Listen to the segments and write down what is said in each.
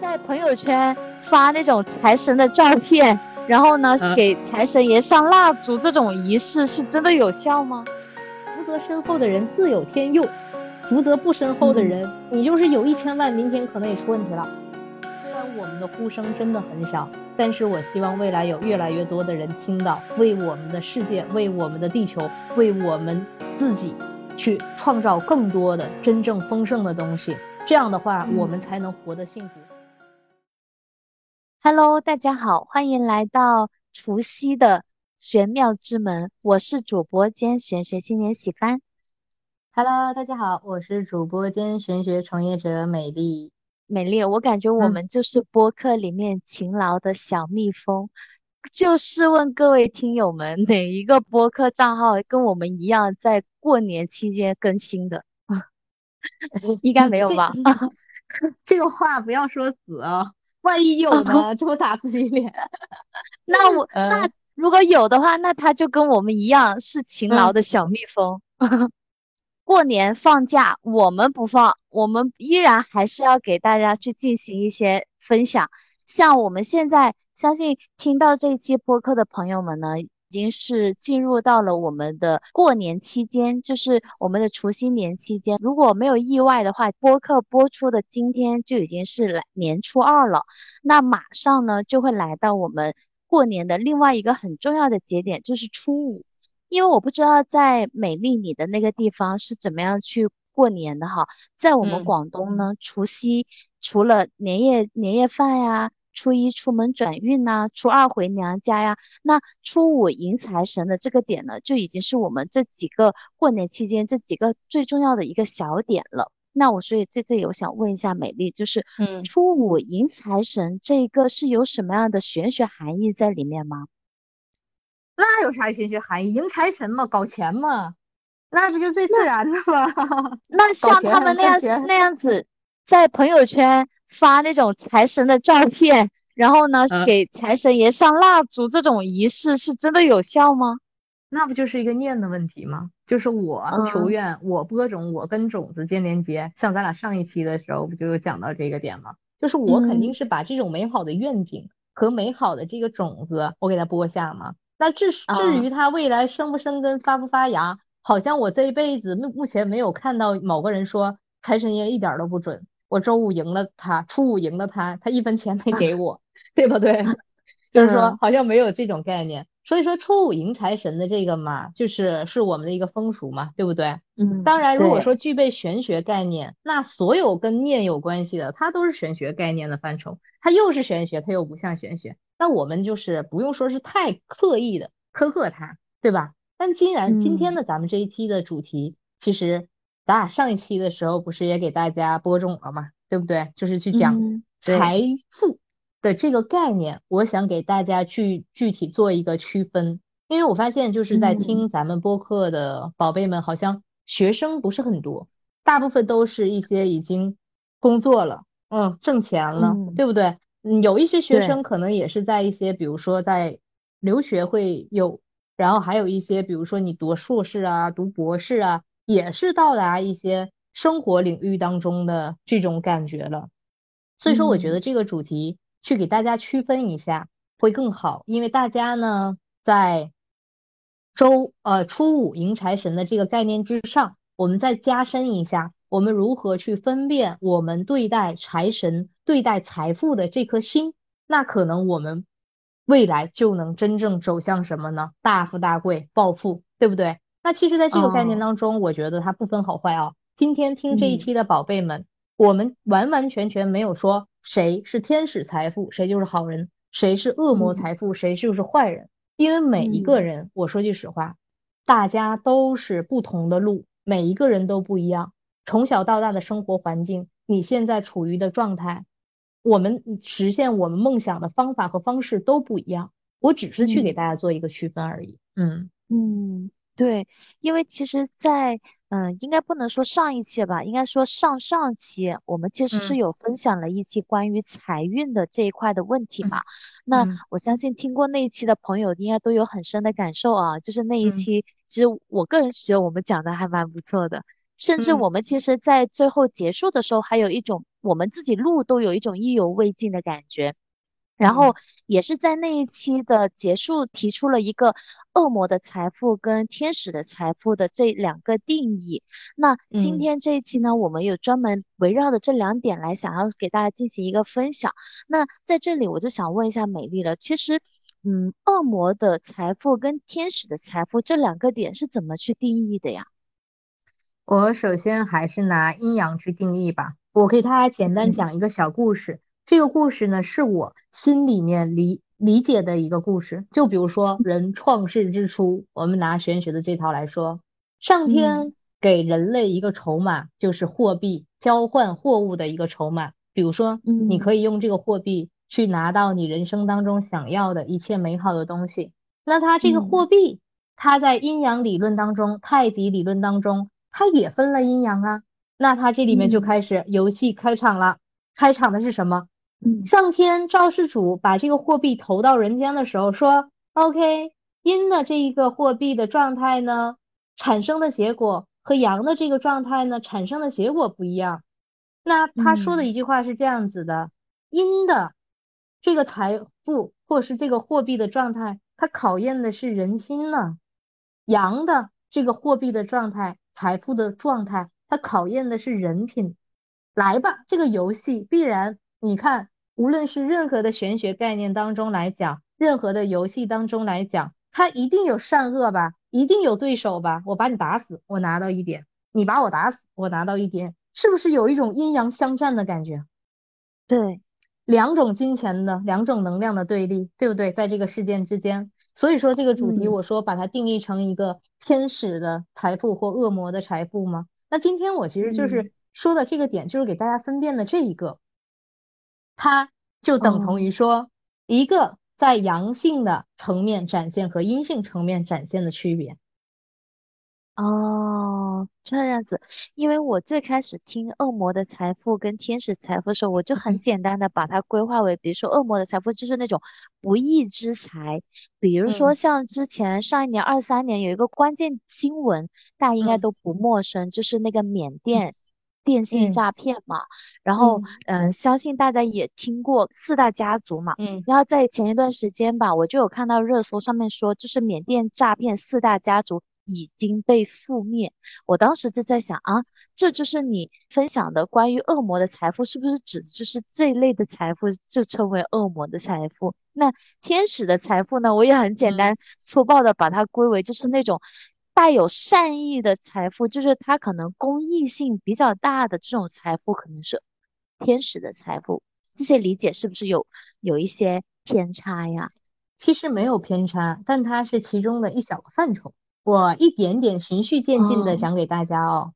在朋友圈发那种财神的照片，然后呢，给财神爷上蜡烛，这种仪式是真的有效吗？福德深厚的人自有天佑，福德不深厚的人，你就是有一千万，明天可能也出问题了。虽然我们的呼声真的很小，但是我希望未来有越来越多的人听到，为我们的世界，为我们的地球，为我们自己，去创造更多的真正丰盛的东西。这样的话，我们才能活得幸福。Hello，大家好，欢迎来到除夕的玄妙之门，我是主播兼玄学青年喜帆。Hello，大家好，我是主播兼玄学从业者美丽。美丽，我感觉我们就是播客里面勤劳的小蜜蜂。就试问各位听友们，哪一个播客账号跟我们一样在过年期间更新的？应该没有吧？这个话不要说死啊。万一有呢？这么打自己脸？那我那如果有的话，那他就跟我们一样是勤劳的小蜜蜂。过年放假，我们不放，我们依然还是要给大家去进行一些分享。像我们现在，相信听到这期播客的朋友们呢。已经是进入到了我们的过年期间，就是我们的除夕年期间。如果没有意外的话，播客播出的今天就已经是来年初二了。那马上呢就会来到我们过年的另外一个很重要的节点，就是初五。因为我不知道在美丽你的那个地方是怎么样去过年的哈，在我们广东呢，除夕除了年夜年夜饭呀。初一出门转运呐，初二回娘家呀，那初五迎财神的这个点呢，就已经是我们这几个过年期间这几个最重要的一个小点了。那我所以在这里我想问一下美丽，就是嗯，初五迎财神这一个是有什么样的玄学含义在里面吗？那有啥玄学含义？迎财神嘛，搞钱嘛，那不就最自然的吗？那像他们那样那样子在朋友圈。发那种财神的照片，然后呢，给财神爷上蜡烛，这种仪式是真的有效吗？那不就是一个念的问题吗？就是我求愿，我播种，我跟种子建连接。像咱俩上一期的时候不就有讲到这个点吗？就是我肯定是把这种美好的愿景和美好的这个种子，我给它播下嘛。那至至于它未来生不生根、发不发芽，好像我这一辈子目目前没有看到某个人说财神爷一点都不准。我周五赢了他，初五赢了他，他一分钱没给 我，对不对？就是说好像没有这种概念。所以说初五迎财神的这个嘛，就是是我们的一个风俗嘛，对不对？嗯。当然，如果说具备玄学概念，那所有跟念有关系的，它都是玄学概念的范畴。它又是玄学，它又不像玄学。那我们就是不用说是太刻意的苛刻它，对吧？但既然今天的咱们这一期的主题，其实。咱俩上一期的时候不是也给大家播种了嘛，对不对？就是去讲财富的这个概念，我想给大家去具体做一个区分，因为我发现就是在听咱们播客的宝贝们，好像学生不是很多，大部分都是一些已经工作了，嗯，挣钱了，对不对？嗯，有一些学生可能也是在一些，比如说在留学会有，然后还有一些，比如说你读硕士啊，读博士啊。也是到达一些生活领域当中的这种感觉了，所以说我觉得这个主题去给大家区分一下会更好，因为大家呢在周呃初五迎财神的这个概念之上，我们再加深一下，我们如何去分辨我们对待财神、对待财富的这颗心，那可能我们未来就能真正走向什么呢？大富大贵、暴富，对不对？那其实，在这个概念当中，我觉得它不分好坏啊。今天听这一期的宝贝们，我们完完全全没有说谁是天使财富，谁就是好人；谁是恶魔财富，谁就是坏人。因为每一个人，我说句实话，大家都是不同的路，每一个人都不一样。从小到大的生活环境，你现在处于的状态，我们实现我们梦想的方法和方式都不一样。我只是去给大家做一个区分而已。嗯嗯。对，因为其实，在嗯，应该不能说上一期吧，应该说上上期，我们其实是有分享了一期关于财运的这一块的问题嘛。那我相信听过那一期的朋友应该都有很深的感受啊，就是那一期，其实我个人觉得我们讲的还蛮不错的，甚至我们其实，在最后结束的时候，还有一种我们自己录都有一种意犹未尽的感觉。然后也是在那一期的结束，提出了一个恶魔的财富跟天使的财富的这两个定义。那今天这一期呢，我们有专门围绕着这两点来想要给大家进行一个分享。那在这里我就想问一下美丽了，其实，嗯，恶魔的财富跟天使的财富这两个点是怎么去定义的呀？我首先还是拿阴阳去定义吧。我给大家简单讲一个小故事。这个故事呢，是我心里面理理解的一个故事。就比如说，人创世之初，我们拿玄学的这套来说，上天给人类一个筹码，就是货币交换货物的一个筹码。比如说，你可以用这个货币去拿到你人生当中想要的一切美好的东西。那它这个货币，它在阴阳理论当中、太极理论当中，它也分了阴阳啊。那它这里面就开始游戏开场了。开场的是什么？上天肇事主把这个货币投到人间的时候说，OK，阴的这一个货币的状态呢，产生的结果和阳的这个状态呢，产生的结果不一样。那他说的一句话是这样子的：阴的这个财富或是这个货币的状态，它考验的是人心呢；阳的这个货币的状态、财富的状态，它考验的是人品。来吧，这个游戏必然。你看，无论是任何的玄学概念当中来讲，任何的游戏当中来讲，它一定有善恶吧，一定有对手吧。我把你打死，我拿到一点；你把我打死，我拿到一点，是不是有一种阴阳相战的感觉？对，两种金钱的两种能量的对立，对不对？在这个事件之间，所以说这个主题，我说把它定义成一个天使的财富或恶魔的财富吗？那今天我其实就是说的这个点，就是给大家分辨的这一个。它就等同于说，一个在阳性的层面展现和阴性层面展现的区别。哦，这样子，因为我最开始听恶魔的财富跟天使财富的时候，我就很简单的把它规划为，比如说恶魔的财富就是那种不义之财，比如说像之前上一年二三年有一个关键新闻，大家应该都不陌生，就是那个缅甸。电信诈骗嘛，然后嗯，相信大家也听过四大家族嘛，嗯，然后在前一段时间吧，我就有看到热搜上面说，就是缅甸诈骗四大家族已经被覆灭。我当时就在想啊，这就是你分享的关于恶魔的财富，是不是指就是这一类的财富就称为恶魔的财富？那天使的财富呢？我也很简单粗暴的把它归为就是那种。带有善意的财富，就是它可能公益性比较大的这种财富，可能是天使的财富。这些理解是不是有有一些偏差呀？其实没有偏差，但它是其中的一小个范畴。我一点点循序渐进的讲给大家哦。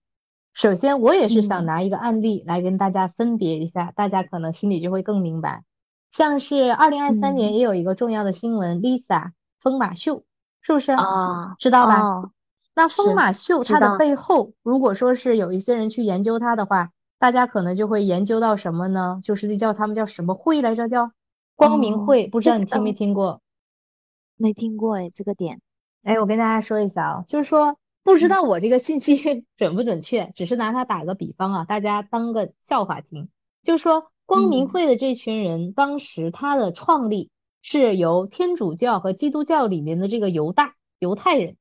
首先，我也是想拿一个案例来跟大家分别一下，大家可能心里就会更明白。像是二零二三年也有一个重要的新闻，Lisa 疯马秀，是不是啊？知道吧？那疯马秀它的背后，如果说是有一些人去研究它的话，大家可能就会研究到什么呢？就是那叫他们叫什么会来着？叫光明会，不知道你听没听过？没听过哎，这个点。哎，我跟大家说一下啊，就是说不知道我这个信息 准不准确，只是拿它打个比方啊，大家当个笑话听。就是说光明会的这群人，当时他的创立是由天主教和基督教里面的这个犹大犹太人。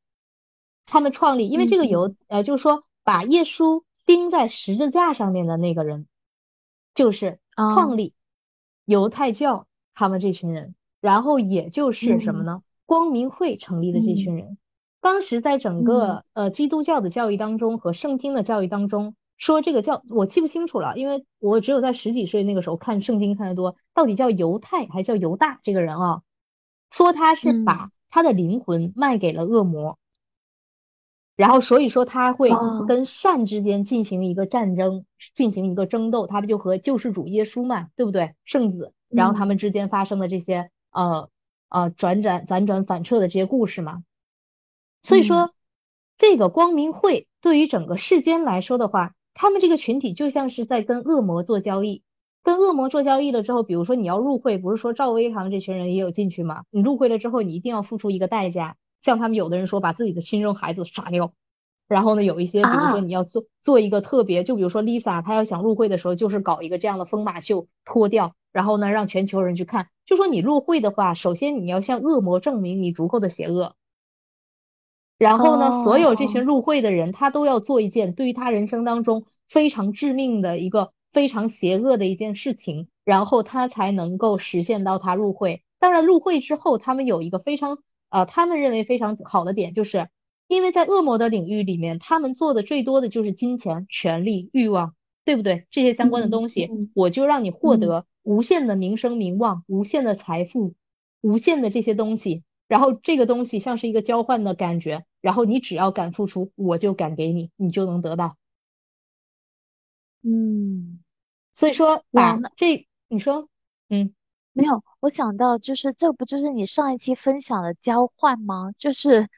他们创立，因为这个犹呃，就是说把耶稣钉在十字架上面的那个人，就是创立犹太教他们这群人，然后也就是什么呢？光明会成立的这群人，当时在整个呃基督教的教育当中和圣经的教育当中，说这个叫我记不清楚了，因为我只有在十几岁那个时候看圣经看得多，到底叫犹太还叫犹大这个人啊？说他是把他的灵魂卖给了恶魔。然后，所以说他会跟善之间进行一个战争，进行一个争斗，他不就和救世主耶稣嘛，对不对？圣子，然后他们之间发生的这些呃呃转转辗转反侧的这些故事嘛。所以说，这个光明会对于整个世间来说的话，他们这个群体就像是在跟恶魔做交易，跟恶魔做交易了之后，比如说你要入会，不是说赵薇他们这群人也有进去吗？你入会了之后，你一定要付出一个代价。像他们有的人说把自己的亲生孩子杀掉，然后呢，有一些比如说你要做做一个特别，就比如说 Lisa，她要想入会的时候，就是搞一个这样的疯马秀，脱掉，然后呢让全球人去看。就说你入会的话，首先你要向恶魔证明你足够的邪恶。然后呢，所有这群入会的人，他都要做一件对于他人生当中非常致命的一个非常邪恶的一件事情，然后他才能够实现到他入会。当然，入会之后，他们有一个非常呃，他们认为非常好的点，就是因为在恶魔的领域里面，他们做的最多的就是金钱、权力、欲望，对不对？这些相关的东西，我就让你获得无限的名声、名望、无限的财富、无限的这些东西。然后这个东西像是一个交换的感觉，然后你只要敢付出，我就敢给你，你就能得到。嗯，所以说把这你说，嗯，没有，我想到就是这不就是你上一期分享的交换吗？就是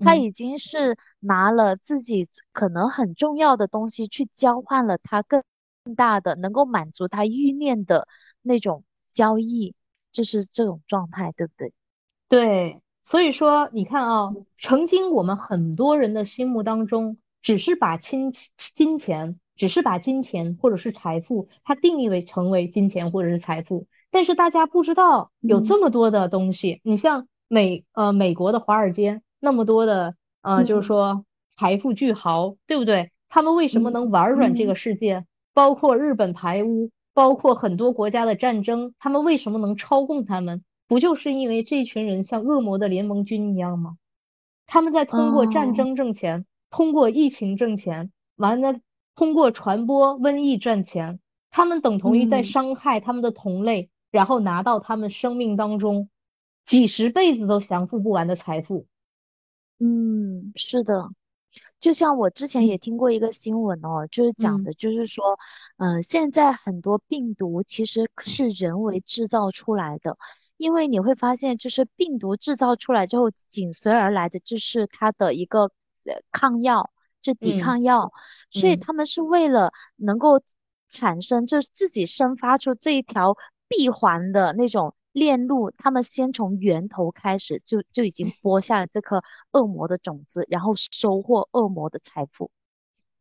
他已经是拿了自己可能很重要的东西去交换了他更更大的能够满足他欲念的那种交易，就是这种状态，对不对？对，所以说你看啊，曾经我们很多人的心目当中，只是把金金钱，只是把金钱或者是财富，它定义为成为金钱或者是财富，但是大家不知道有这么多的东西。你像美呃美国的华尔街那么多的呃，就是说财富巨豪，对不对？他们为什么能玩转这个世界？包括日本排污，包括很多国家的战争，他们为什么能操控他们？不就是因为这群人像恶魔的联盟军一样吗？他们在通过战争挣钱，通过疫情挣钱，完了通过传播瘟疫赚钱。他们等同于在伤害他们的同类，然后拿到他们生命当中几十辈子都享受不完的财富。嗯，是的，就像我之前也听过一个新闻哦，就是讲的，就是说，嗯，现在很多病毒其实是人为制造出来的。因为你会发现，就是病毒制造出来之后，紧随而来的就是它的一个呃抗药，就抵抗药。所以他们是为了能够产生，就是自己生发出这一条闭环的那种链路，他们先从源头开始，就就已经播下了这颗恶魔的种子，然后收获恶魔的财富。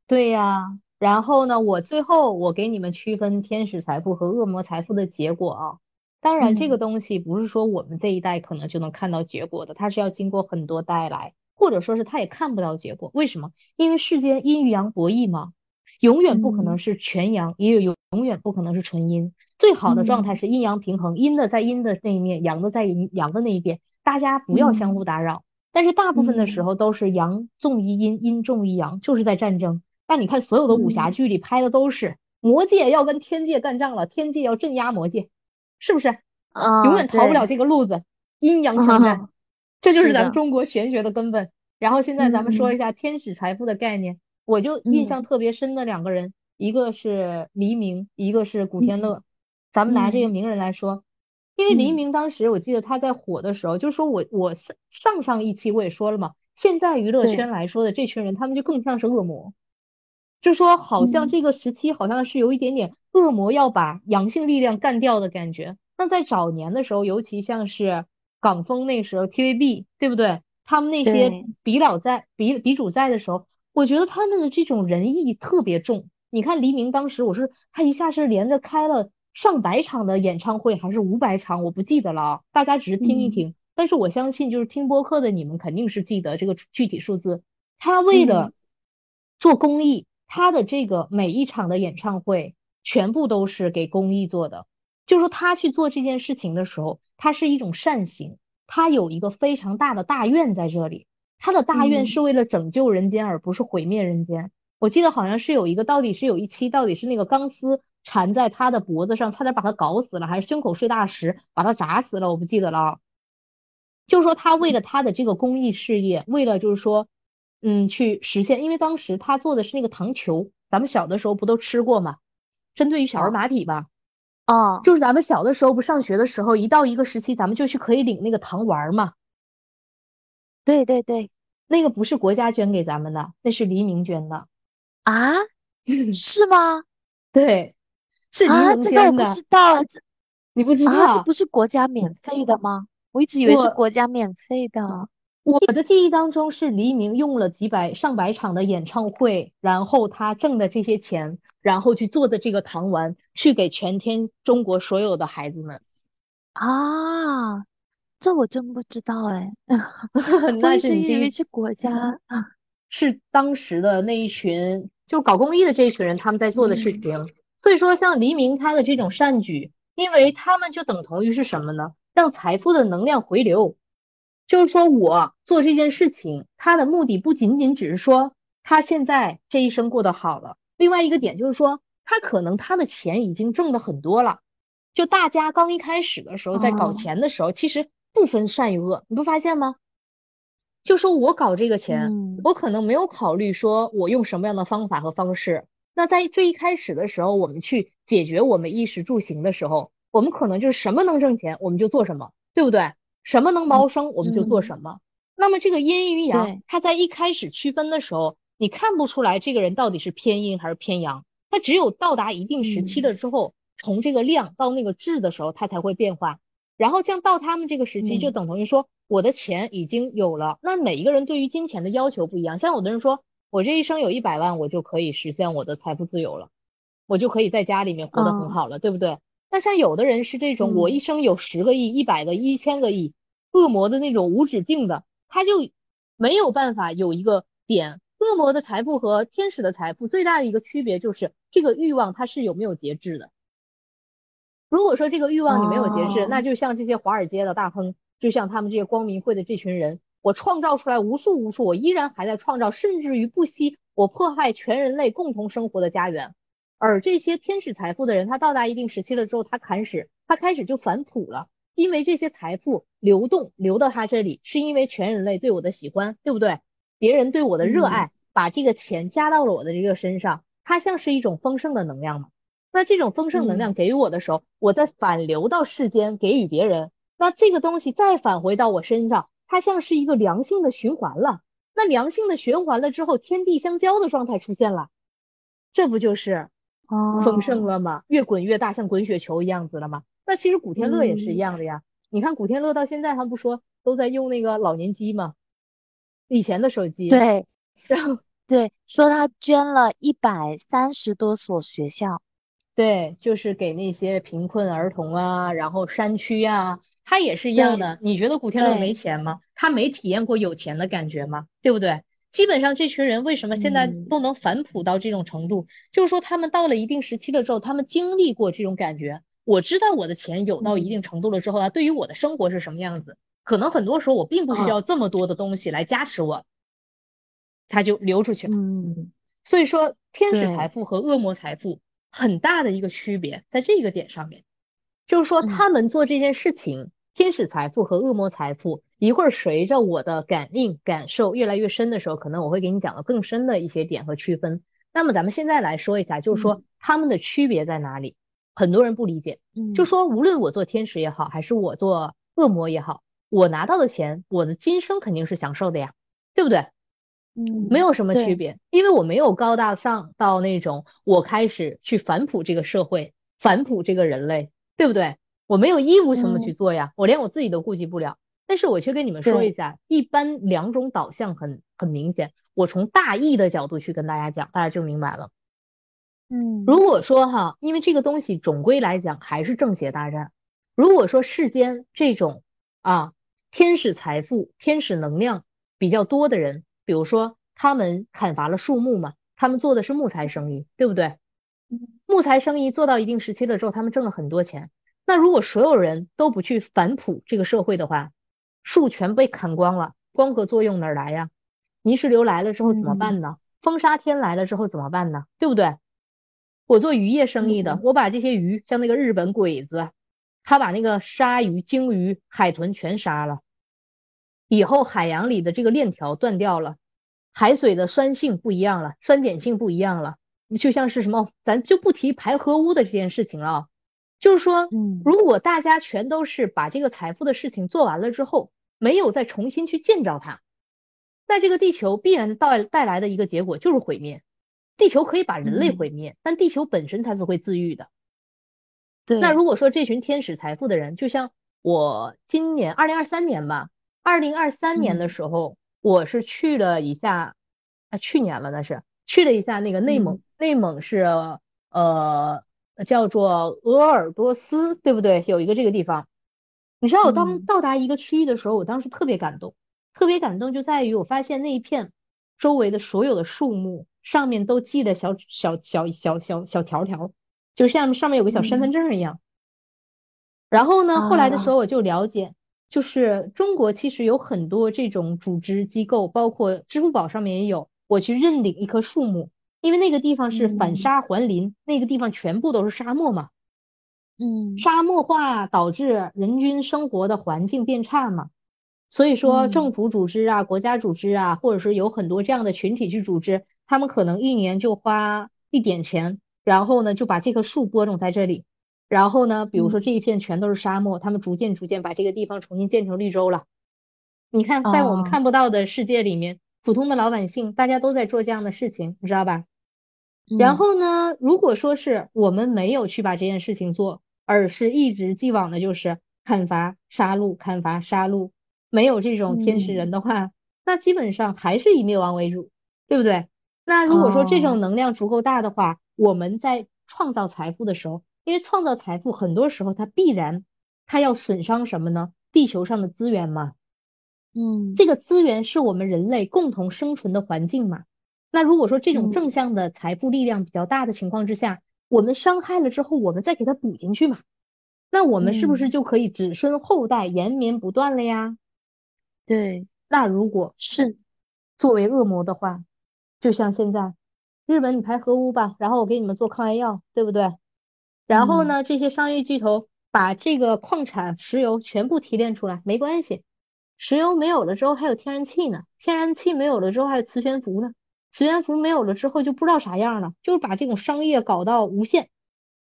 对呀，然后呢，我最后我给你们区分天使财富和恶魔财富的结果啊。当然，这个东西不是说我们这一代可能就能看到结果的，它是要经过很多代来，或者说是他也看不到结果。为什么？因为世间阴与阳博弈嘛，永远不可能是全阳，也有永永远不可能是纯阴。最好的状态是阴阳平衡，阴的在阴的那一面，阳的在阴阳的那一边，大家不要相互打扰。但是大部分的时候都是阳重于阴，阴重于阳，就是在战争。但你看所有的武侠剧里拍的都是魔界要跟天界干仗了，天界要镇压魔界。是不是？啊永远逃不了这个路子，阴阳相战，这就是咱们中国玄学的根本。然后现在咱们说一下天使财富的概念，我就印象特别深的两个人，一个是黎明，一个是古天乐。咱们拿这个名人来说，因为黎明当时我记得他在火的时候，就是说我我上上上一期我也说了嘛，现在娱乐圈来说的这群人，他们就更像是恶魔。就说好像这个时期好像是有一点点恶魔要把阳性力量干掉的感觉。那在早年的时候，尤其像是港风那时候，TVB 对不对？他们那些比老在比比主在的时候，我觉得他们的这种仁义特别重。你看黎明当时，我是他一下是连着开了上百场的演唱会，还是五百场，我不记得了啊。大家只是听一听，但是我相信就是听播客的你们肯定是记得这个具体数字。他为了做公益。他的这个每一场的演唱会，全部都是给公益做的。就是说，他去做这件事情的时候，他是一种善行，他有一个非常大的大愿在这里。他的大愿是为了拯救人间，而不是毁灭人间。我记得好像是有一个，到底是有一期，到底是那个钢丝缠在他的脖子上，差点把他搞死了，还是胸口碎大石把他砸死了？我不记得了。就是说，他为了他的这个公益事业，为了就是说。嗯，去实现，因为当时他做的是那个糖球，咱们小的时候不都吃过吗？针对于小儿麻痹吧，啊，就是咱们小的时候不上学的时候，一到一个时期，咱们就去可以领那个糖丸嘛。对对对，那个不是国家捐给咱们的，那是黎明捐的。啊？是吗？对，是。啊，这个我不知道，这你不知道？啊，这不是国家免费的吗？我一直以为是国家免费的。我的记忆当中是黎明用了几百上百场的演唱会，然后他挣的这些钱，然后去做的这个糖丸，去给全天中国所有的孩子们。啊，这我真不知道哎，那是以为是国家，是当时的那一群就搞公益的这一群人他们在做的事情。所以说，像黎明他的这种善举，因为他们就等同于是什么呢？让财富的能量回流。就是说我做这件事情，他的目的不仅仅只是说他现在这一生过得好了，另外一个点就是说，他可能他的钱已经挣的很多了。就大家刚一开始的时候，在搞钱的时候，其实不分善与恶，你不发现吗？就说我搞这个钱，我可能没有考虑说我用什么样的方法和方式。那在最一开始的时候，我们去解决我们衣食住行的时候，我们可能就是什么能挣钱我们就做什么，对不对？什么能谋生，我们就做什么。那么这个阴与阳，它在一开始区分的时候，你看不出来这个人到底是偏阴还是偏阳。他只有到达一定时期了之后，从这个量到那个质的时候，它才会变化。然后像到他们这个时期，就等同于说，我的钱已经有了。那每一个人对于金钱的要求不一样。像有的人说，我这一生有一百万，我就可以实现我的财富自由了，我就可以在家里面活得很好了，对不对？那像有的人是这种，我一生有十个亿、一百个、一千个亿，恶魔的那种无止境的，他就没有办法有一个点。恶魔的财富和天使的财富最大的一个区别就是这个欲望它是有没有节制的。如果说这个欲望你没有节制，那就像这些华尔街的大亨，就像他们这些光明会的这群人，我创造出来无数无数，我依然还在创造，甚至于不惜我迫害全人类共同生活的家园。而这些天使财富的人，他到达一定时期了之后，他开始他开始就反哺了，因为这些财富流动流到他这里，是因为全人类对我的喜欢，对不对？别人对我的热爱，把这个钱加到了我的这个身上，它像是一种丰盛的能量嘛。那这种丰盛能量给予我的时候，我再反流到世间给予别人，那这个东西再返回到我身上，它像是一个良性的循环了。那良性的循环了之后，天地相交的状态出现了，这不就是？丰盛了吗？越滚越大，像滚雪球一样子了吗？那其实古天乐也是一样的呀。你看古天乐到现在，他不说都在用那个老年机吗？以前的手机。对。然后对，说他捐了一百三十多所学校。对，就是给那些贫困儿童啊，然后山区啊，他也是一样的。你觉得古天乐没钱吗？他没体验过有钱的感觉吗？对不对？基本上这群人为什么现在都能反哺到这种程度？就是说他们到了一定时期了之后，他们经历过这种感觉。我知道我的钱有到一定程度了之后啊，对于我的生活是什么样子？可能很多时候我并不需要这么多的东西来加持我，他就流出去了。嗯，所以说天使财富和恶魔财富很大的一个区别在这个点上面，就是说他们做这件事情，天使财富和恶魔财富。一会儿随着我的感应感受越来越深的时候，可能我会给你讲到更深的一些点和区分。那么咱们现在来说一下，就是说他们的区别在哪里？很多人不理解，就说无论我做天使也好，还是我做恶魔也好，我拿到的钱，我的今生肯定是享受的呀，对不对？嗯，没有什么区别，因为我没有高大上到那种我开始去反哺这个社会，反哺这个人类，对不对？我没有义务什么去做呀，我连我自己都顾及不了。但是我却跟你们说一下，一般两种导向很很明显。我从大义的角度去跟大家讲，大家就明白了。嗯，如果说哈，因为这个东西总归来讲还是正邪大战。如果说世间这种啊天使财富、天使能量比较多的人，比如说他们砍伐了树木嘛，他们做的是木材生意，对不对？木材生意做到一定时期了之后，他们挣了很多钱。那如果所有人都不去反哺这个社会的话，树全被砍光了，光合作用哪来呀？泥石流来了之后怎么办呢？风沙天来了之后怎么办呢？对不对？我做渔业生意的，我把这些鱼，像那个日本鬼子，他把那个鲨鱼、鲸鱼、海豚全杀了，以后海洋里的这个链条断掉了，海水的酸性不一样了，酸碱性不一样了，就像是什么，咱就不提排核污的这件事情了。就是说，如果大家全都是把这个财富的事情做完了之后，没有再重新去建造它，那这个地球必然带带来的一个结果就是毁灭。地球可以把人类毁灭，但地球本身它是会自愈的。对。那如果说这群天使财富的人，就像我今年二零二三年吧，二零二三年的时候，我是去了一下，啊，去年了那是去了一下那个内蒙，内蒙是呃叫做鄂尔多斯，对不对？有一个这个地方。你知道我当到达一个区域的时候，我当时特别感动，特别感动就在于我发现那一片周围的所有的树木上面都系着小小小小小小条条，就像上面有个小身份证一样。然后呢，后来的时候我就了解，就是中国其实有很多这种组织机构，包括支付宝上面也有，我去认领一棵树木，因为那个地方是反沙还林，那个地方全部都是沙漠嘛。嗯，沙漠化导致人均生活的环境变差嘛，所以说政府组织啊、国家组织啊，或者是有很多这样的群体去组织，他们可能一年就花一点钱，然后呢就把这棵树播种在这里，然后呢，比如说这一片全都是沙漠，他们逐渐逐渐把这个地方重新建成绿洲了。你看，在我们看不到的世界里面，普通的老百姓大家都在做这样的事情，你知道吧？然后呢，如果说是我们没有去把这件事情做，而是一直既往的就是砍伐、杀戮、砍伐、杀戮，没有这种天使人的话，那基本上还是以灭亡为主，对不对？那如果说这种能量足够大的话，我们在创造财富的时候，因为创造财富很多时候它必然它要损伤什么呢？地球上的资源嘛，嗯，这个资源是我们人类共同生存的环境嘛。那如果说这种正向的财富力量比较大的情况之下，我们伤害了之后，我们再给它补进去嘛？那我们是不是就可以子孙后代延绵不断了呀？对，那如果是作为恶魔的话，就像现在日本你排核污吧，然后我给你们做抗癌药，对不对？然后呢，这些商业巨头把这个矿产石油全部提炼出来，没关系，石油没有了之后还有天然气呢，天然气没有了之后还有磁悬浮呢。磁悬浮没有了之后就不知道啥样了，就是把这种商业搞到无限，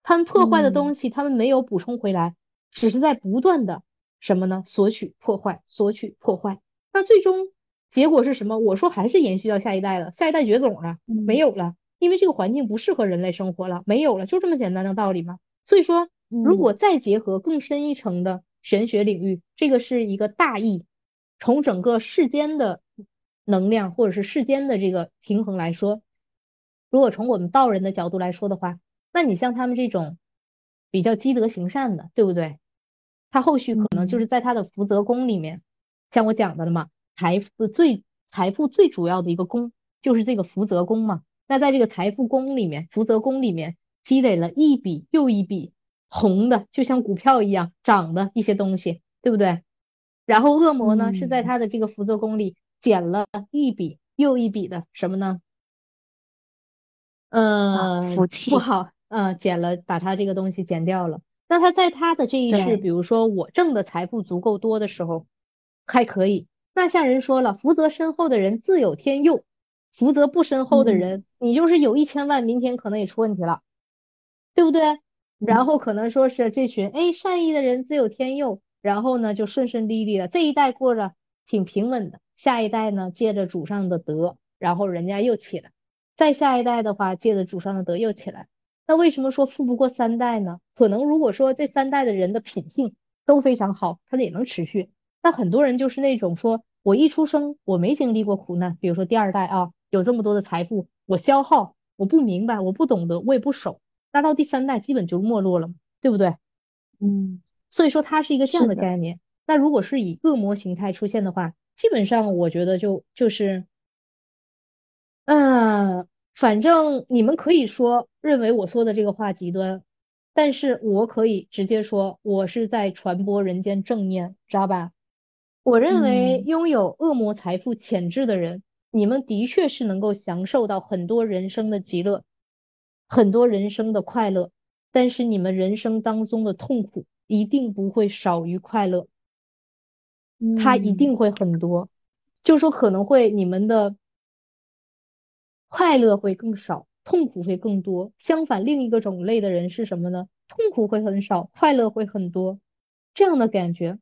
他们破坏的东西他们没有补充回来，只是在不断的什么呢？索取破坏，索取破坏，那最终结果是什么？我说还是延续到下一代了，下一代绝种了，没有了，因为这个环境不适合人类生活了，没有了，就这么简单的道理嘛。所以说，如果再结合更深一层的玄学领域，这个是一个大义，从整个世间的。能量或者是世间的这个平衡来说，如果从我们道人的角度来说的话，那你像他们这种比较积德行善的，对不对？他后续可能就是在他的福泽宫里面，像我讲的了嘛，财富最财富最主要的一个宫就是这个福泽宫嘛。那在这个财富宫里面，福泽宫里面积累了一笔又一笔红的，就像股票一样涨的一些东西，对不对？然后恶魔呢是在他的这个福泽宫里。捡了一笔又一笔的什么呢？嗯，福气不好，嗯，捡了，把他这个东西减掉了。那他在他的这一世，比如说我挣的财富足够多的时候，还可以。那像人说了，福泽深厚的人自有天佑，福泽不深厚的人，你就是有一千万，明天可能也出问题了，对不对？然后可能说是这群哎善意的人自有天佑，然后呢就顺顺利利的，这一代过着挺平稳的。下一代呢，借着祖上的德，然后人家又起来；再下一代的话，借着祖上的德又起来。那为什么说富不过三代呢？可能如果说这三代的人的品性都非常好，他也能持续。但很多人就是那种说，我一出生我没经历过苦难，比如说第二代啊，有这么多的财富，我消耗，我不明白，我不懂得，我也不守，那到第三代基本就没落了，对不对？嗯，所以说它是一个这样的概念。那如果是以恶魔形态出现的话，基本上我觉得就就是，嗯，反正你们可以说认为我说的这个话极端，但是我可以直接说，我是在传播人间正念，知道吧？我认为拥有恶魔财富潜质的人，你们的确是能够享受到很多人生的极乐，很多人生的快乐，但是你们人生当中的痛苦一定不会少于快乐。它一定会很多，就说可能会你们的快乐会更少，痛苦会更多。相反，另一个种类的人是什么呢？痛苦会很少，快乐会很多，这样的感觉。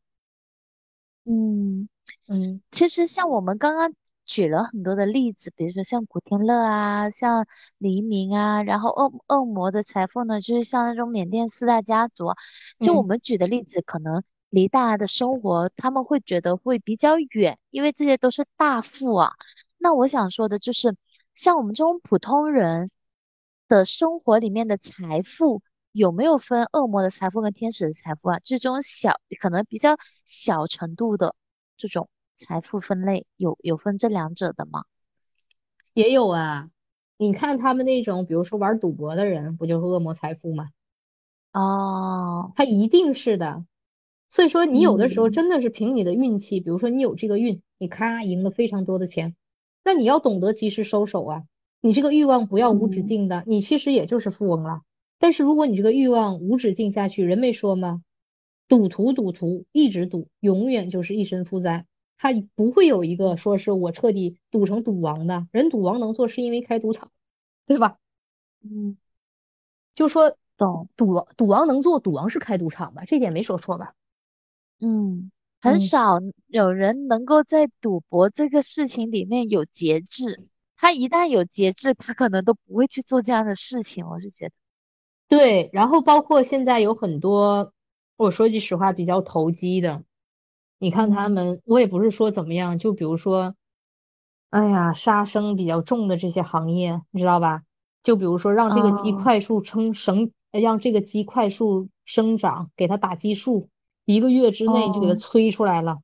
嗯嗯，其实像我们刚刚举了很多的例子，比如说像古天乐啊，像黎明啊，然后恶恶魔的财富呢，就是像那种缅甸四大家族。就我们举的例子可能。离大家的生活，他们会觉得会比较远，因为这些都是大富啊。那我想说的就是，像我们这种普通人的生活里面的财富，有没有分恶魔的财富跟天使的财富啊？这种小可能比较小程度的这种财富分类，有有分这两者的吗？也有啊，你看他们那种，比如说玩赌博的人，不就是恶魔财富吗？哦，他一定是的。所以说，你有的时候真的是凭你的运气，比如说你有这个运，你咔赢了非常多的钱，那你要懂得及时收手啊。你这个欲望不要无止境的，你其实也就是富翁了。但是如果你这个欲望无止境下去，人没说吗？赌徒赌徒一直赌，永远就是一身负债。他不会有一个说是我彻底赌成赌王的人，赌王能做是因为开赌场，对吧？嗯，就说懂赌赌王能做，赌王是开赌场吧？这点没说错吧？嗯，很少有人能够在赌博这个事情里面有节制。他一旦有节制，他可能都不会去做这样的事情。我是觉得，对。然后包括现在有很多，我说句实话，比较投机的。你看他们，我也不是说怎么样，就比如说，哎呀，杀生比较重的这些行业，你知道吧？就比如说让这个鸡快速生生，让这个鸡快速生长，给它打激素，一个月之内就给它催出来了。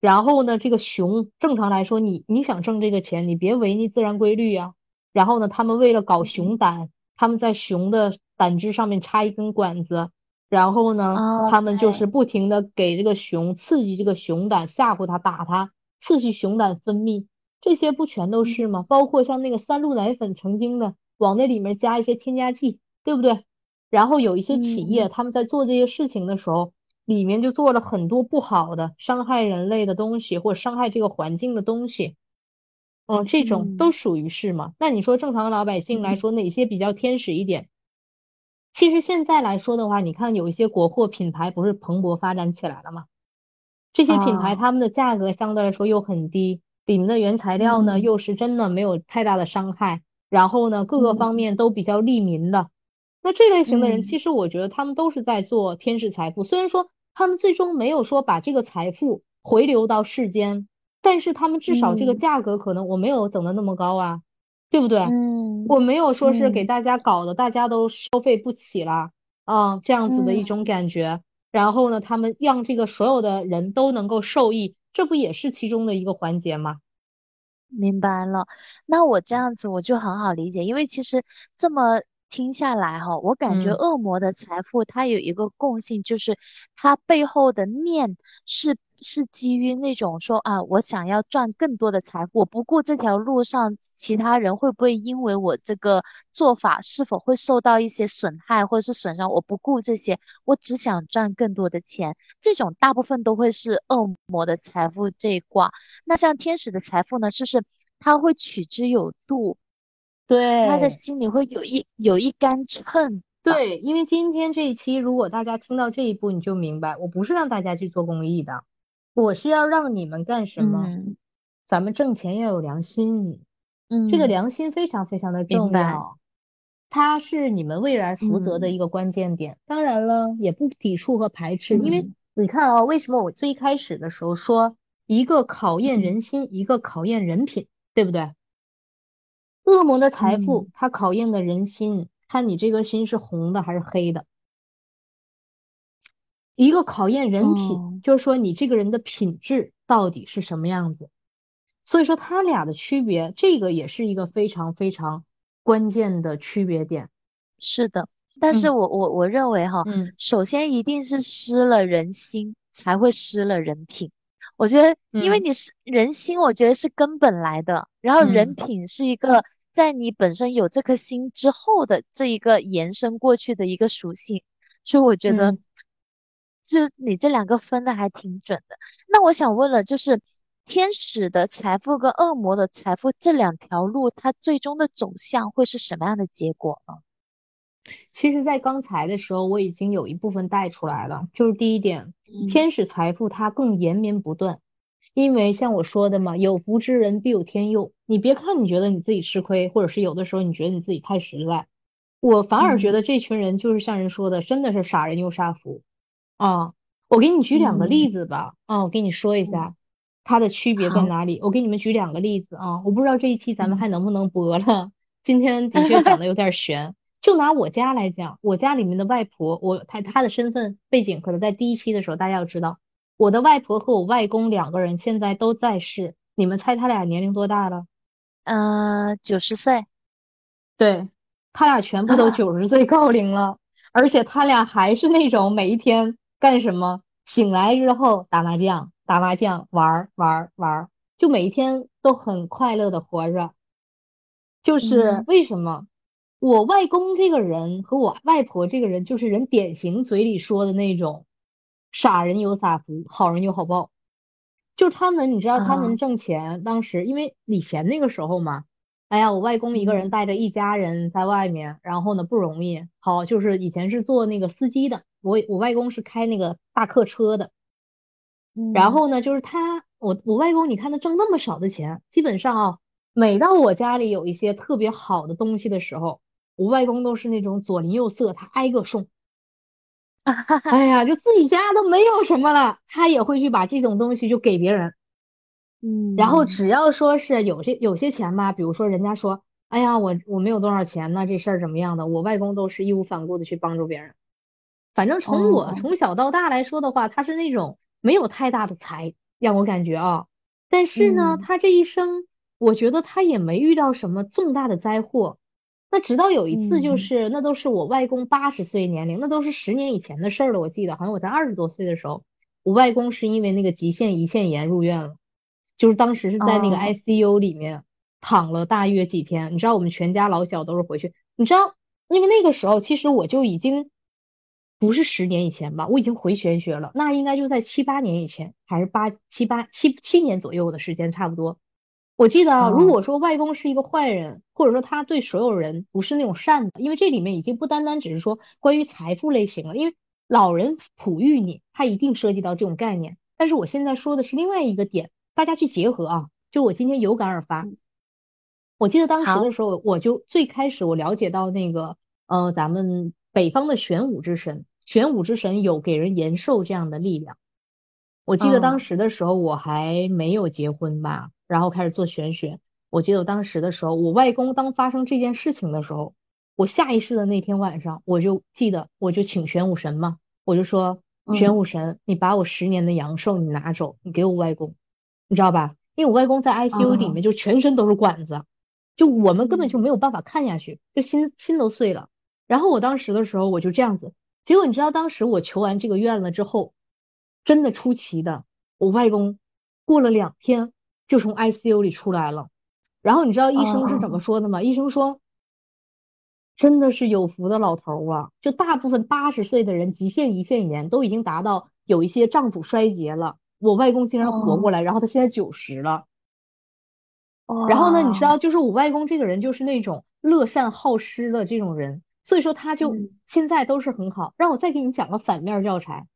然后呢，这个熊正常来说，你你想挣这个钱，你别违逆自然规律呀。然后呢，他们为了搞熊胆，他们在熊的胆汁上面插一根管子。然后呢，他们就是不停的给这个熊刺激这个熊胆，吓唬它，打它，刺激熊胆分泌，这些不全都是吗？包括像那个三鹿奶粉，曾经的往那里面加一些添加剂，对不对？然后有一些企业他们在做这些事情的时候，里面就做了很多不好的、伤害人类的东西，或者伤害这个环境的东西，嗯，这种都属于是吗？那你说正常老百姓来说，哪些比较天使一点？其实现在来说的话，你看有一些国货品牌不是蓬勃发展起来了吗？这些品牌他们的价格相对来说又很低，里面的原材料呢又是真的没有太大的伤害，然后呢各个方面都比较利民的。那这类型的人，其实我觉得他们都是在做天使财富。虽然说他们最终没有说把这个财富回流到世间，但是他们至少这个价格可能我没有整的那么高啊。对不对？嗯，我没有说是给大家搞的，大家都消费不起了嗯，这样子的一种感觉。然后呢，他们让这个所有的人都能够受益，这不也是其中的一个环节吗？明白了，那我这样子我就很好理解，因为其实这么听下来哈，我感觉恶魔的财富它有一个共性，就是它背后的念是。是基于那种说啊，我想要赚更多的财富，我不顾这条路上其他人会不会因为我这个做法是否会受到一些损害或者是损伤，我不顾这些，我只想赚更多的钱。这种大部分都会是恶魔的财富这一卦。那像天使的财富呢，就是他会取之有度，对，他的心里会有一有一杆秤。对，因为今天这一期，如果大家听到这一步，你就明白，我不是让大家去做公益的。我是要让你们干什么？咱们挣钱要有良心，嗯，这个良心非常非常的重要，它是你们未来福泽的一个关键点。当然了，也不抵触和排斥，因为你看啊，为什么我最开始的时候说一个考验人心，一个考验人品，对不对？恶魔的财富，它考验的人心，看你这个心是红的还是黑的。一个考验人品，就是说你这个人的品质到底是什么样子。所以说他俩的区别，这个也是一个非常非常关键的区别点。是的，但是我我我认为哈，首先一定是失了人心，才会失了人品。我觉得，因为你是人心，我觉得是根本来的，然后人品是一个在你本身有这颗心之后的这一个延伸过去的一个属性，所以我觉得。就你这两个分的还挺准的，那我想问了，就是天使的财富跟恶魔的财富这两条路，它最终的走向会是什么样的结果呢？其实，在刚才的时候，我已经有一部分带出来了，就是第一点，天使财富它更延绵不断，因为像我说的嘛，有福之人必有天佑。你别看你觉得你自己吃亏，或者是有的时候你觉得你自己太实在，我反而觉得这群人就是像人说的，真的是傻人又傻福。啊，我给你举两个例子吧，啊，我给你说一下它的区别在哪里。我给你们举两个例子啊，我不知道这一期咱们还能不能播了。今天的确讲的有点悬。就拿我家来讲，我家里面的外婆，我她她的身份背景可能在第一期的时候大家要知道，我的外婆和我外公两个人现在都在世。你们猜他俩年龄多大了？嗯，九十岁。对，他俩全部都九十岁高龄了，而且他俩还是那种每一天干什么，醒来之后打麻将，打麻将，玩玩玩，就每一天都很快乐的活着。就是为什么？我外公这个人和我外婆这个人，就是人典型嘴里说的那种，傻人有傻福，好人有好报。就他们，你知道他们挣钱，当时因为以前那个时候嘛，哎呀，我外公一个人带着一家人在外面，然后呢不容易。好，就是以前是做那个司机的，我我外公是开那个大客车的。然后呢，就是他，我我外公，你看他挣那么少的钱，基本上啊，每到我家里有一些特别好的东西的时候。我外公都是那种左邻右舍，他挨个送。哎呀，就自己家都没有什么了，他也会去把这种东西就给别人。嗯。然后只要说是有些有些钱吧，比如说人家说，哎呀，我我没有多少钱呢，这事儿怎么样的，我外公都是义无反顾的去帮助别人。反正从我从小到大来说的话，他是那种没有太大的财，让我感觉啊。但是呢，他这一生，我觉得他也没遇到什么重大的灾祸。那直到有一次，就是那都是我外公八十岁年龄，那都是十年以前的事儿了。我记得好像我在二十多岁的时候，我外公是因为那个急性胰腺炎入院了，就是当时是在那个 ICU 里面躺了大约几天。你知道我们全家老小都是回去，你知道，因为那个时候其实我就已经不是十年以前吧，我已经回玄学了，那应该就在七八年以前，还是八七八七七年左右的时间差不多。我记得啊，如果说外公是一个坏人，或者说他对所有人不是那种善的，因为这里面已经不单单只是说关于财富类型了，因为老人哺育你，他一定涉及到这种概念。但是我现在说的是另外一个点，大家去结合啊。就我今天有感而发，我记得当时的时候，我就最开始我了解到那个呃，咱们北方的玄武之神，玄武之神有给人延寿这样的力量。我记得当时的时候，我还没有结婚吧。然后开始做玄学。我记得我当时的时候，我外公当发生这件事情的时候，我下意识的那天晚上，我就记得，我就请玄武神嘛，我就说玄武神，你把我十年的阳寿你拿走，你给我外公，你知道吧？因为我外公在 ICU 里面就全身都是管子，就我们根本就没有办法看下去，就心心都碎了。然后我当时的时候我就这样子，结果你知道当时我求完这个愿了之后，真的出奇的，我外公过了两天。就从 ICU 里出来了，然后你知道医生是怎么说的吗？医生说，真的是有福的老头啊！就大部分八十岁的人，急性胰腺炎都已经达到有一些脏腑衰竭了，我外公竟然活过来，然后他现在九十了。然后呢，你知道，就是我外公这个人就是那种乐善好施的这种人，所以说他就现在都是很好。让我再给你讲个反面教材，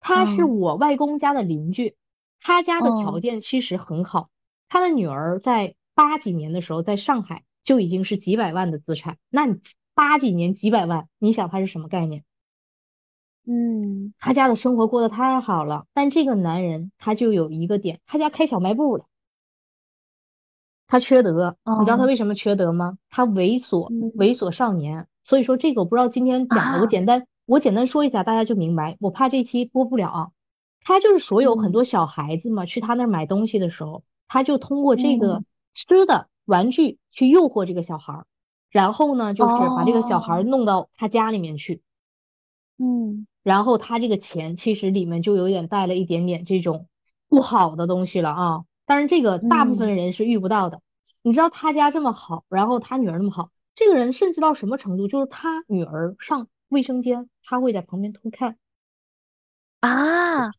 他是我外公家的邻居。他家的条件其实很好，他的女儿在八几年的时候在上海就已经是几百万的资产。那你八几年几百万，你想他是什么概念？嗯，他家的生活过得太好了。但这个男人他就有一个点，他家开小卖部了，他缺德。你知道他为什么缺德吗？他猥琐，猥琐少年。所以说这个我不知道今天讲的，我简单我简单说一下，大家就明白。我怕这期播不了啊。他就是所有很多小孩子嘛，去他那儿买东西的时候，他就通过这个吃的玩具去诱惑这个小孩儿，然后呢，就是把这个小孩弄到他家里面去，嗯，然后他这个钱其实里面就有点带了一点点这种不好的东西了啊。但是这个大部分人是遇不到的。你知道他家这么好，然后他女儿那么好，这个人甚至到什么程度，就是他女儿上卫生间，他会在旁边偷看啊。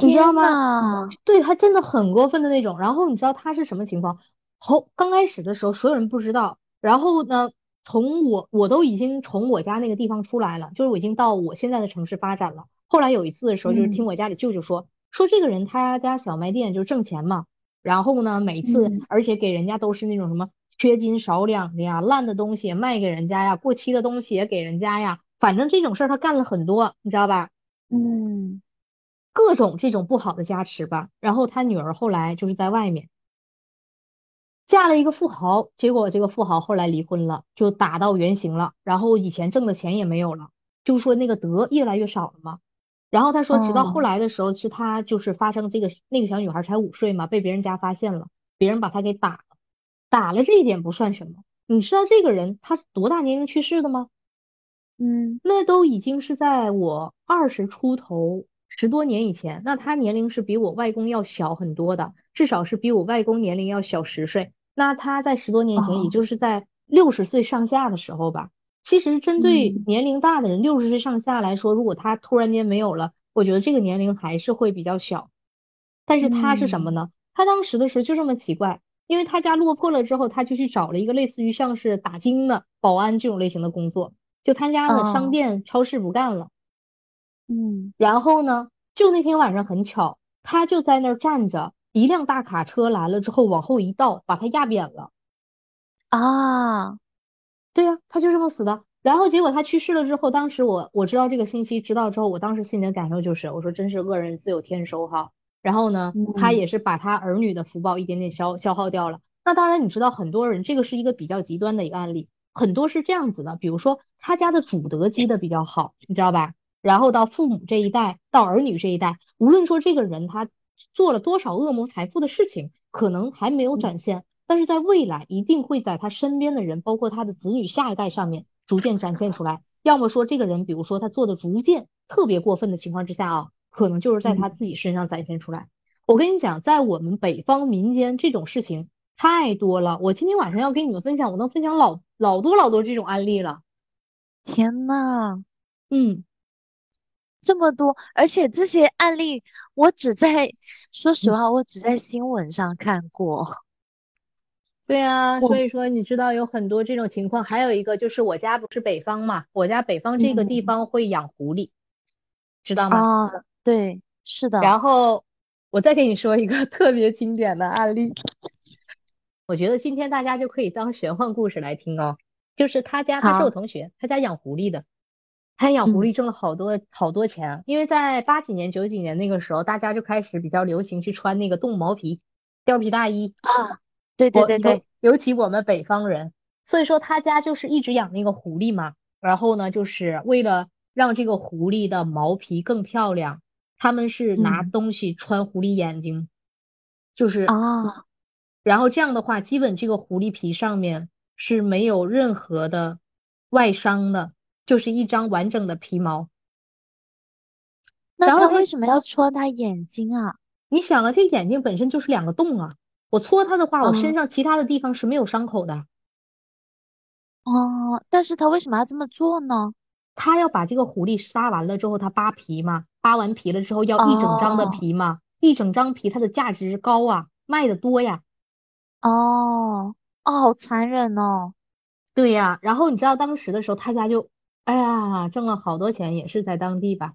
你知道吗？对他真的很过分的那种。然后你知道他是什么情况？后刚开始的时候，所有人不知道。然后呢，从我我都已经从我家那个地方出来了，就是我已经到我现在的城市发展了。后来有一次的时候，就是听我家里舅舅说，说这个人他家小卖店就挣钱嘛。然后呢，每次而且给人家都是那种什么缺斤少两的呀，烂的东西也卖给人家呀，过期的东西也给人家呀，反正这种事儿他干了很多，你知道吧？嗯。各种这种不好的加持吧。然后他女儿后来就是在外面嫁了一个富豪，结果这个富豪后来离婚了，就打到原形了。然后以前挣的钱也没有了，就是说那个德越来越少了嘛。然后他说，直到后来的时候，是他就是发生这个那个小女孩才五岁嘛，被别人家发现了，别人把他给打了，打了这一点不算什么。你知道这个人他是多大年龄去世的吗？嗯，那都已经是在我二十出头十多年以前，那他年龄是比我外公要小很多的，至少是比我外公年龄要小十岁。那他在十多年前，也就是在六十岁上下的时候吧。其实针对年龄大的人，六十岁上下来说，如果他突然间没有了，我觉得这个年龄还是会比较小。但是他是什么呢？他当时的时候就这么奇怪，因为他家落魄了之后，他就去找了一个类似于像是打更的保安这种类型的工作，就他家的商店、超市不干了。嗯，然后呢，就那天晚上很巧，他就在那儿站着，一辆大卡车来了之后，往后一倒，把他压扁了。啊。对呀，他就这么死的。然后结果他去世了之后，当时我我知道这个信息，知道之后，我当时心里的感受就是，我说真是恶人自有天收哈。然后呢，他也是把他儿女的福报一点点消消耗掉了。那当然，你知道很多人这个是一个比较极端的一个案例，很多是这样子的，比如说他家的主德积的比较好，你知道吧？然后到父母这一代，到儿女这一代，无论说这个人他做了多少恶魔财富的事情，可能还没有展现。但是在未来一定会在他身边的人，包括他的子女下一代上面逐渐展现出来。要么说这个人，比如说他做的逐渐特别过分的情况之下啊，可能就是在他自己身上展现出来。我跟你讲，在我们北方民间这种事情太多了。我今天晚上要跟你们分享，我能分享老老多老多这种案例了。天呐，嗯，这么多，而且这些案例我只在，说实话，我只在新闻上看过。对啊，所以说你知道有很多这种情况，还有一个就是我家不是北方嘛，我家北方这个地方会养狐狸，知道吗？啊，对，是的。然后我再给你说一个 特别经典的案例，我觉得今天大家就可以当玄幻故事来听哦。就是他家他是我同学，他家养狐狸的，他养狐狸挣了好多好多钱，因为在八几年九几年那个时候，大家就开始比较流行去穿那个动物毛皮貂皮大衣啊。对对对对，尤其我们北方人，所以说他家就是一直养那个狐狸嘛，然后呢，就是为了让这个狐狸的毛皮更漂亮，他们是拿东西穿狐狸眼睛，就是啊，然后这样的话，基本这个狐狸皮上面是没有任何的外伤的，就是一张完整的皮毛。那他为什么要戳他眼睛啊？你想啊，这眼睛本身就是两个洞啊。我戳它的话，我身上其他的地方是没有伤口的。哦，但是他为什么要这么做呢？他要把这个狐狸杀完了之后，他扒皮嘛，扒完皮了之后要一整张的皮嘛，一整张皮它的价值高啊，卖的多呀。哦，哦，好残忍哦。对呀，然后你知道当时的时候，他家就，哎呀，挣了好多钱，也是在当地吧。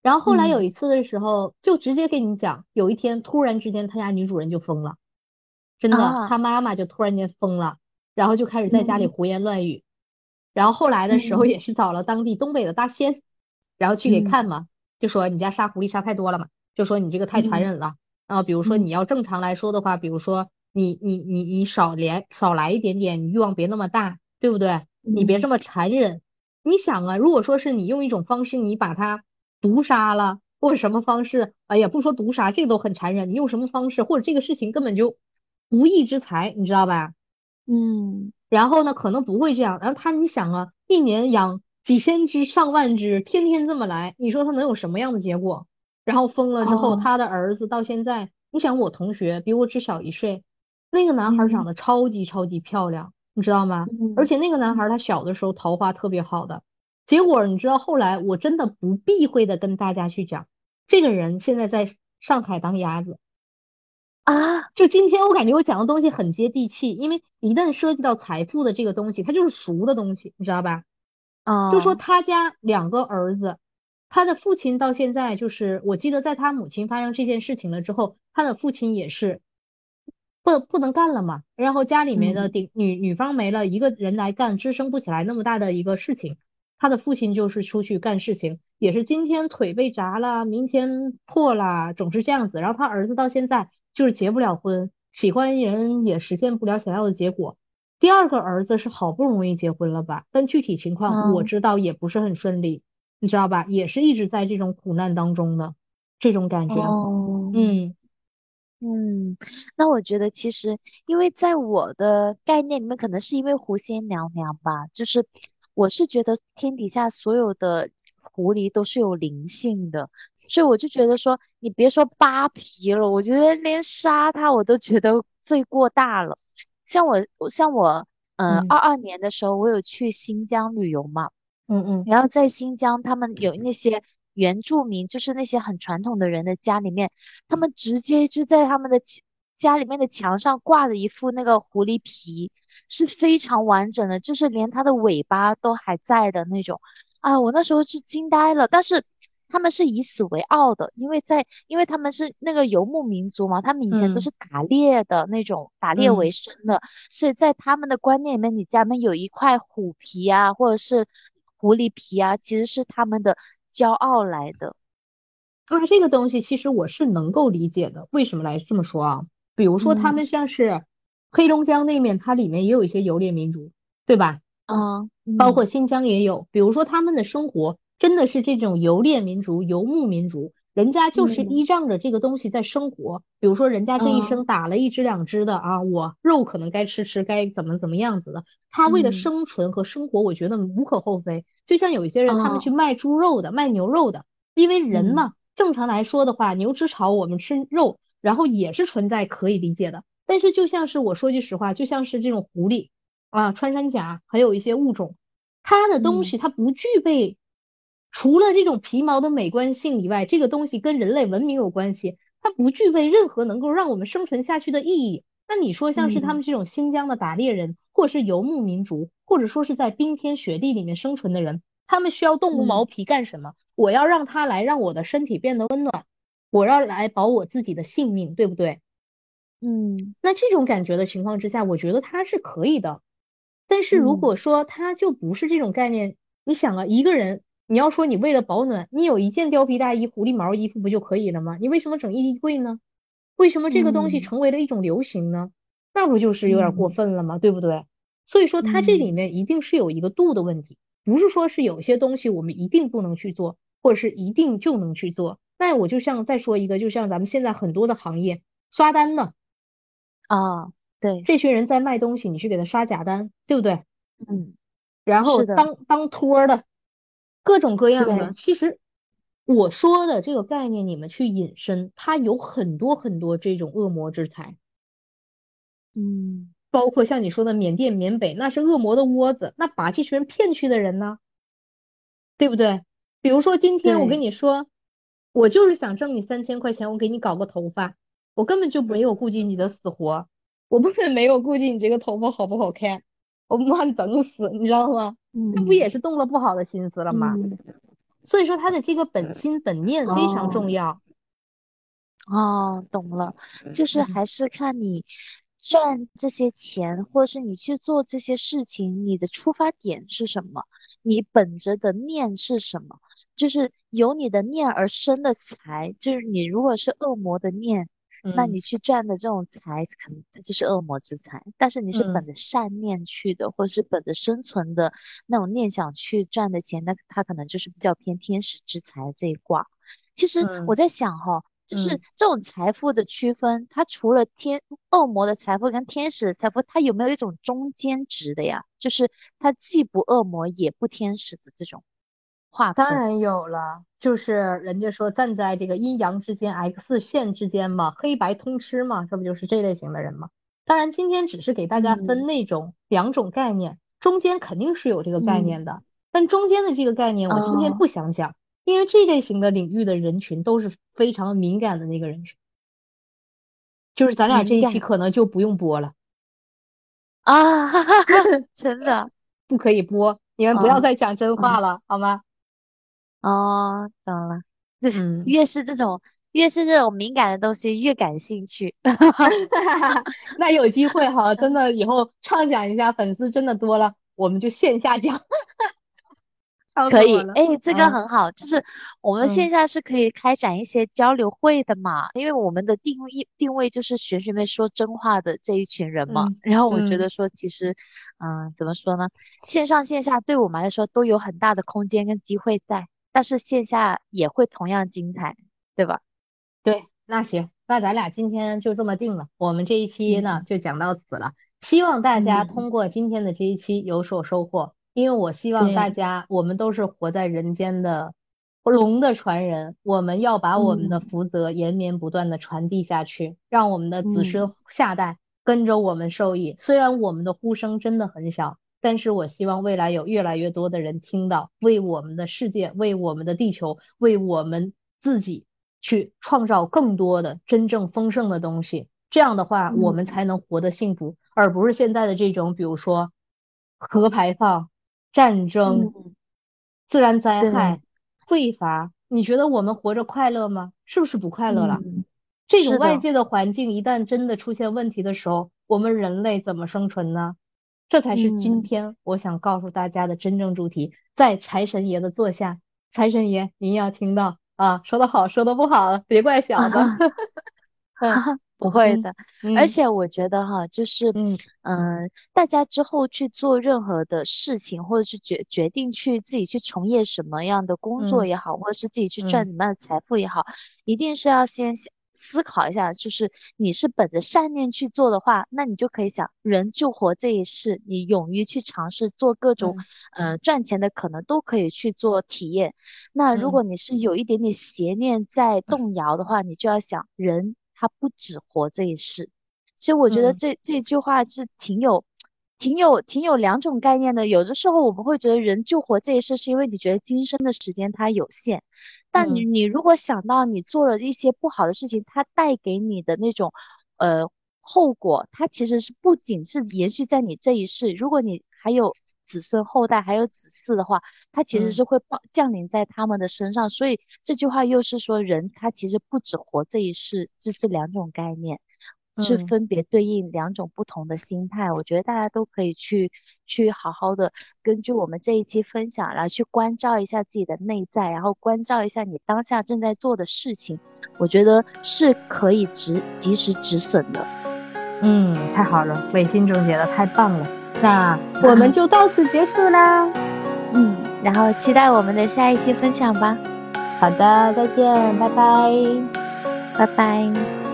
然后后来有一次的时候，就直接跟你讲，有一天突然之间，他家女主人就疯了。真的，他妈妈就突然间疯了，然后就开始在家里胡言乱语，然后后来的时候也是找了当地东北的大仙，然后去给看嘛，就说你家杀狐狸杀太多了嘛，就说你这个太残忍了，然后比如说你要正常来说的话，比如说你你你你少连少来一点点，你欲望别那么大，对不对？你别这么残忍。你想啊，如果说是你用一种方式，你把它毒杀了，或者什么方式，哎呀，不说毒杀，这个都很残忍，你用什么方式，或者这个事情根本就。无义之财，你知道吧？嗯，然后呢，可能不会这样。然后他，你想啊，一年养几千只、上万只，天天这么来，你说他能有什么样的结果？然后疯了之后，他的儿子到现在，你想我同学比我只小一岁，那个男孩长得超级超级漂亮，你知道吗？而且那个男孩他小的时候桃花特别好的，结果你知道后来我真的不避讳的跟大家去讲，这个人现在在上海当鸭子。啊，就今天我感觉我讲的东西很接地气，因为一旦涉及到财富的这个东西，它就是俗的东西，你知道吧？啊，就说他家两个儿子，他的父亲到现在就是，我记得在他母亲发生这件事情了之后，他的父亲也是不不能干了嘛，然后家里面的顶女女方没了，一个人来干支撑不起来那么大的一个事情，他的父亲就是出去干事情，也是今天腿被砸了，明天破了，总是这样子。然后他儿子到现在就是结不了婚，喜欢人也实现不了想要的结果。第二个儿子是好不容易结婚了吧，但具体情况我知道也不是很顺利，你知道吧？也是一直在这种苦难当中的这种感觉。哦，嗯嗯，那我觉得其实，因为在我的概念里面，可能是因为狐仙娘娘吧，就是我是觉得天底下所有的狐狸都是有灵性的，所以我就觉得说，你别说扒皮了，我觉得连杀它我都觉得罪过大了。像我，像我，嗯，二二年的时候，我有去新疆旅游嘛，嗯嗯，然后在新疆，他们有那些原住民，就是那些很传统的人的家里面，他们直接就在他们的家里面的墙上挂着一副那个狐狸皮，是非常完整的，就是连它的尾巴都还在的那种，啊，我那时候是惊呆了，但是。他们是以死为傲的，因为在因为他们是那个游牧民族嘛，他们以前都是打猎的那种，打猎为生的，所以在他们的观念里面，你家里面有一块虎皮啊，或者是狐狸皮啊，其实是他们的骄傲来的。啊，这个东西其实我是能够理解的，为什么来这么说啊？比如说他们像是黑龙江那面，它里面也有一些游猎民族，对吧？嗯，包括新疆也有，比如说他们的生活。真的是这种游猎民族、游牧民族，人家就是依仗着这个东西在生活。比如说，人家这一生打了一只两只的啊，我肉可能该吃吃，该怎么怎么样子的。他为了生存和生活，我觉得无可厚非。就像有一些人，他们去卖猪肉的、卖牛肉的，因为人嘛，正常来说的话，牛吃草，我们吃肉，然后也是存在可以理解的。但是就像是我说句实话，就像是这种狐狸啊、穿山甲，还有一些物种，它的东西它不具备。除了这种皮毛的美观性以外，这个东西跟人类文明有关系，它不具备任何能够让我们生存下去的意义。那你说像是他们这种新疆的打猎人，或者是游牧民族，或者说是在冰天雪地里面生存的人，他们需要动物毛皮干什么？我要让它来让我的身体变得温暖，我要来保我自己的性命，对不对？嗯，那这种感觉的情况之下，我觉得它是可以的。但是如果说它就不是这种概念，你想啊，一个人。你要说你为了保暖，你有一件貂皮大衣、狐狸毛衣服不就可以了吗？你为什么整衣柜呢？为什么这个东西成为了一种流行呢？那不就是有点过分了吗？对不对？所以说它这里面一定是有一个度的问题，不是说是有些东西我们一定不能去做，或者是一定就能去做。那我就像再说一个，就像咱们现在很多的行业刷单呢啊，对，这群人在卖东西，你去给他刷假单，对不对？嗯，然后当当托的。各种各样的，其实我说的这个概念，你们去引申，它有很多很多这种恶魔之财，嗯，包括像你说的缅甸、缅北，那是恶魔的窝子，那把这群人骗去的人呢，对不对？比如说今天我跟你说，我就是想挣你三千块钱，我给你搞个头发，我根本就没有顾及你的死活，我根本没有顾及你这个头发好不好看，我把你整死，你知道吗？那不也是动了不好的心思了吗？所以说他的这个本心本念非常重要。哦，懂了，就是还是看你赚这些钱，或者是你去做这些事情，你的出发点是什么？你本着的念是什么？就是由你的念而生的财，就是你如果是恶魔的念。那你去赚的这种财，可能它就是恶魔之财。但是你是本着善念去的，或者是本着生存的那种念想去赚的钱，那它可能就是比较偏天使之财这一卦。其实我在想哈，就是这种财富的区分，它除了天恶魔的财富跟天使的财富，它有没有一种中间值的呀？就是它既不恶魔也不天使的这种。当然有了，就是人家说站在这个阴阳之间，X 线之间嘛，黑白通吃嘛，这不就是这类型的人吗？当然，今天只是给大家分那种两种概念，中间肯定是有这个概念的，但中间的这个概念我今天不想讲，因为这类型的领域的人群都是非常敏感的那个人群，就是咱俩这一期。可能就不用播了。啊，真的。不可以播，你们不要再讲真话了，好吗？哦，懂了，就是越是这种越是这种敏感的东西越感兴趣。那有机会哈，真的以后畅想一下，粉丝真的多了，我们就线下讲。可以，哎，这个很好，就是我们线下是可以开展一些交流会的嘛，因为我们的定位定位就是学学妹说真话的这一群人嘛。然后我觉得说，其实，嗯，怎么说呢？线上线下对我们来说都有很大的空间跟机会在，但是线下也会同样精彩，对吧？对，那行，那咱俩今天就这么定了，我们这一期呢就讲到此了，希望大家通过今天的这一期有所收获。因为我希望大家，我们都是活在人间的龙的传人，我们要把我们的福泽延绵不断的传递下去，让我们的子孙下代跟着我们受益。虽然我们的呼声真的很小，但是我希望未来有越来越多的人听到，为我们的世界，为我们的地球，为我们自己去创造更多的真正丰盛的东西。这样的话，我们才能活得幸福，而不是现在的这种，比如说核排放。战争、自然灾害、匮乏，你觉得我们活着快乐吗？是不是不快乐了？这种外界的环境一旦真的出现问题的时候，我们人类怎么生存呢？这才是今天我想告诉大家的真正主题。在财神爷的座下，财神爷，您要听到啊，说的好，说的不好，别怪小子。嗯。不会的，而且我觉得哈，就是嗯嗯，大家之后去做任何的事情，或者是决决定去自己去从业什么样的工作也好，或者是自己去赚什么样的财富也好，一定是要先思考一下，就是你是本着善念去做的话，那你就可以想，人就活这一世，你勇于去尝试做各种呃赚钱的可能都可以去做体验。那如果你是有一点点邪念在动摇的话，你就要想人。他不止活这一世，其实我觉得这这句话是挺有、挺有、挺有两种概念的。有的时候我们会觉得人就活这一世，是因为你觉得今生的时间它有限。但你你如果想到你做了一些不好的事情，它带给你的那种呃后果，它其实是不仅是延续在你这一世，如果你还有。子孙后代还有子嗣的话，它其实是会降降临在他们的身上，所以这句话又是说人他其实不止活这一世，这这两种概念是分别对应两种不同的心态。我觉得大家都可以去去好好的根据我们这一期分享，然后去关照一下自己的内在，然后关照一下你当下正在做的事情，我觉得是可以止及时止损的。嗯，太好了，伟心总结的太棒了。那我们就到此结束啦，嗯，然后期待我们的下一期分享吧。好的，再见，拜拜，拜拜。